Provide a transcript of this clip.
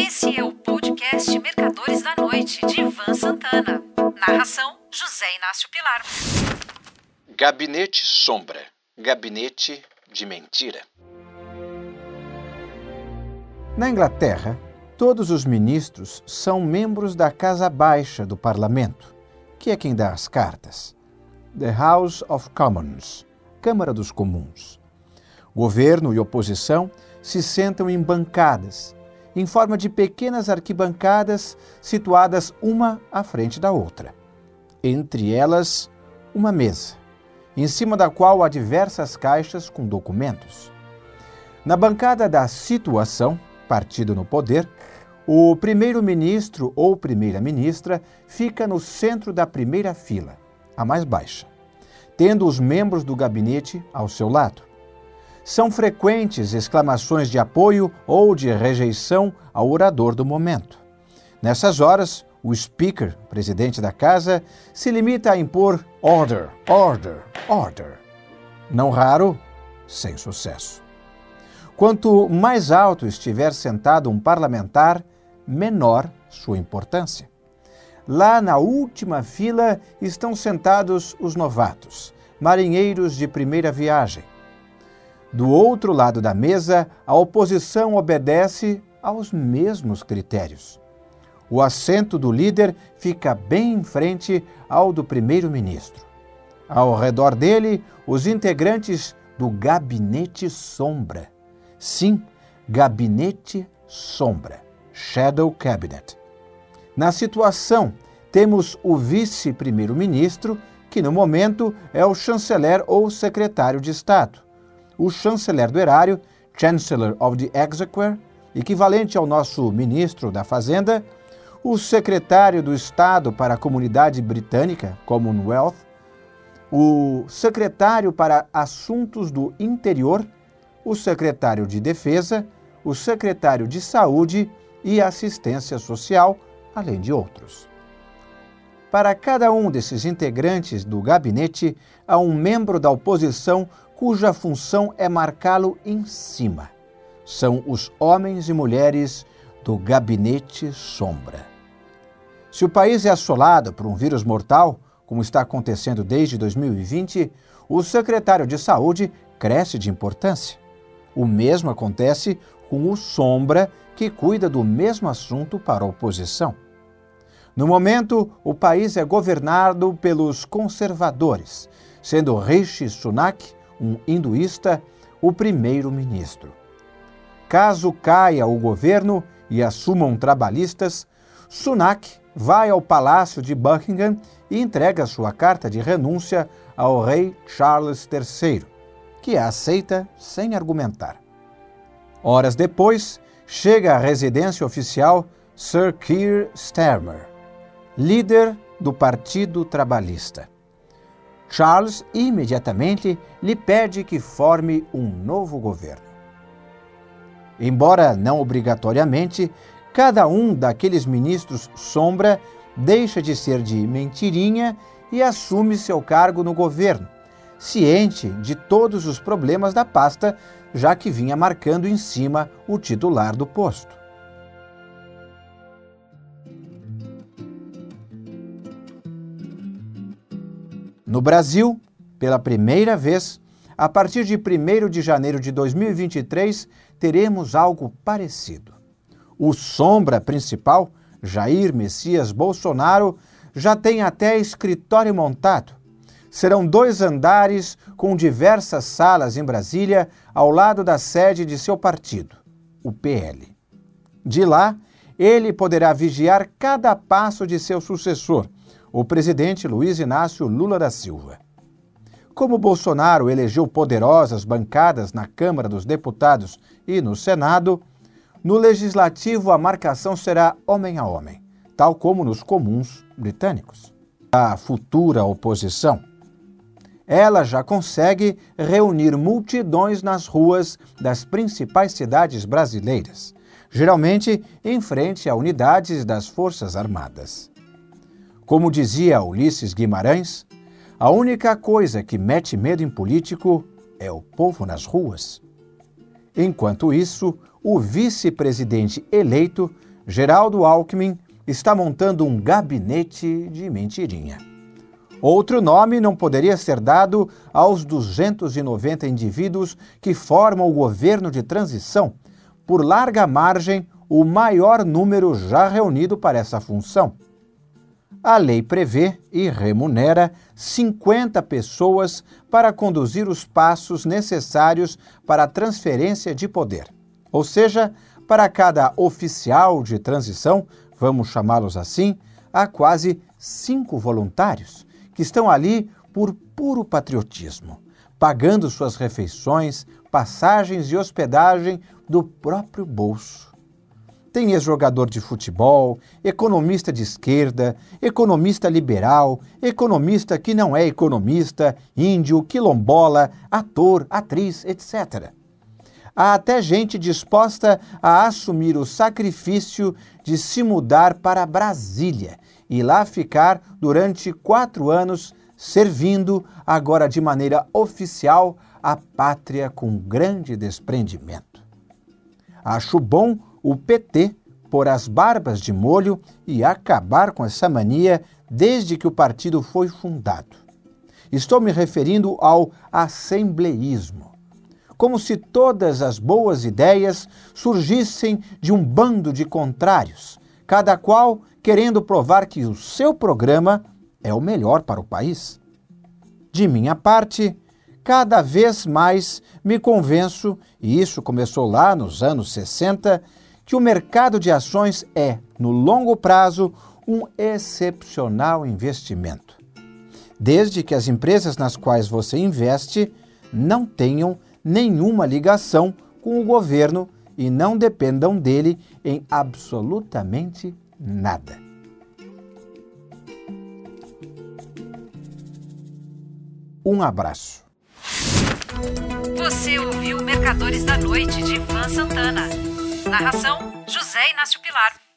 Esse é o podcast Mercadores da Noite, de Ivan Santana. Narração: José Inácio Pilar. Gabinete Sombra Gabinete de Mentira. Na Inglaterra, todos os ministros são membros da Casa Baixa do Parlamento, que é quem dá as cartas. The House of Commons Câmara dos Comuns. Governo e oposição se sentam em bancadas, em forma de pequenas arquibancadas situadas uma à frente da outra. Entre elas, uma mesa, em cima da qual há diversas caixas com documentos. Na bancada da situação, partido no poder, o primeiro-ministro ou primeira-ministra fica no centro da primeira fila, a mais baixa, tendo os membros do gabinete ao seu lado. São frequentes exclamações de apoio ou de rejeição ao orador do momento. Nessas horas, o speaker, presidente da casa, se limita a impor order, order, order. Não raro, sem sucesso. Quanto mais alto estiver sentado um parlamentar, menor sua importância. Lá na última fila estão sentados os novatos, marinheiros de primeira viagem do outro lado da mesa, a oposição obedece aos mesmos critérios. O assento do líder fica bem em frente ao do primeiro-ministro. Ao redor dele, os integrantes do Gabinete Sombra. Sim, Gabinete Sombra Shadow Cabinet. Na situação, temos o vice-primeiro-ministro, que no momento é o chanceler ou secretário de Estado o chanceler do erário, Chancellor of the Exchequer, equivalente ao nosso ministro da Fazenda, o secretário do Estado para a Comunidade Britânica, Commonwealth, o secretário para Assuntos do Interior, o secretário de Defesa, o secretário de Saúde e Assistência Social, além de outros. Para cada um desses integrantes do gabinete, há um membro da oposição cuja função é marcá-lo em cima. São os homens e mulheres do gabinete sombra. Se o país é assolado por um vírus mortal, como está acontecendo desde 2020, o secretário de Saúde cresce de importância. O mesmo acontece com o Sombra, que cuida do mesmo assunto para a oposição. No momento, o país é governado pelos conservadores, sendo Rishi Sunak um hinduísta, o primeiro-ministro. Caso caia o governo e assumam trabalhistas, Sunak vai ao palácio de Buckingham e entrega sua carta de renúncia ao rei Charles III, que a aceita sem argumentar. Horas depois, chega à residência oficial Sir Keir Starmer, líder do Partido Trabalhista. Charles imediatamente lhe pede que forme um novo governo. Embora não obrigatoriamente, cada um daqueles ministros sombra deixa de ser de mentirinha e assume seu cargo no governo, ciente de todos os problemas da pasta, já que vinha marcando em cima o titular do posto. No Brasil, pela primeira vez, a partir de 1 de janeiro de 2023, teremos algo parecido. O sombra principal, Jair Messias Bolsonaro, já tem até escritório montado. Serão dois andares com diversas salas em Brasília, ao lado da sede de seu partido, o PL. De lá, ele poderá vigiar cada passo de seu sucessor, o presidente Luiz Inácio Lula da Silva. Como Bolsonaro elegeu poderosas bancadas na Câmara dos Deputados e no Senado, no legislativo a marcação será homem a homem, tal como nos comuns britânicos. A futura oposição. Ela já consegue reunir multidões nas ruas das principais cidades brasileiras, geralmente em frente a unidades das Forças Armadas. Como dizia Ulisses Guimarães, a única coisa que mete medo em político é o povo nas ruas. Enquanto isso, o vice-presidente eleito, Geraldo Alckmin, está montando um gabinete de mentirinha. Outro nome não poderia ser dado aos 290 indivíduos que formam o governo de transição, por larga margem, o maior número já reunido para essa função. A lei prevê e remunera 50 pessoas para conduzir os passos necessários para a transferência de poder. Ou seja, para cada oficial de transição, vamos chamá-los assim, há quase cinco voluntários que estão ali por puro patriotismo, pagando suas refeições, passagens e hospedagem do próprio bolso. Tem ex-jogador de futebol, economista de esquerda, economista liberal, economista que não é economista, índio, quilombola, ator, atriz, etc. Há até gente disposta a assumir o sacrifício de se mudar para Brasília e lá ficar durante quatro anos, servindo, agora de maneira oficial, a pátria com grande desprendimento. Acho bom o PT pôr as barbas de molho e acabar com essa mania desde que o partido foi fundado. Estou me referindo ao assembleísmo. Como se todas as boas ideias surgissem de um bando de contrários, cada qual querendo provar que o seu programa é o melhor para o país. De minha parte, cada vez mais me convenço, e isso começou lá nos anos 60, que o mercado de ações é, no longo prazo, um excepcional investimento. Desde que as empresas nas quais você investe não tenham nenhuma ligação com o governo e não dependam dele em absolutamente nada. Um abraço. Você ouviu Mercadores da Noite de Ivan Santana. Narração: José Inácio Pilar.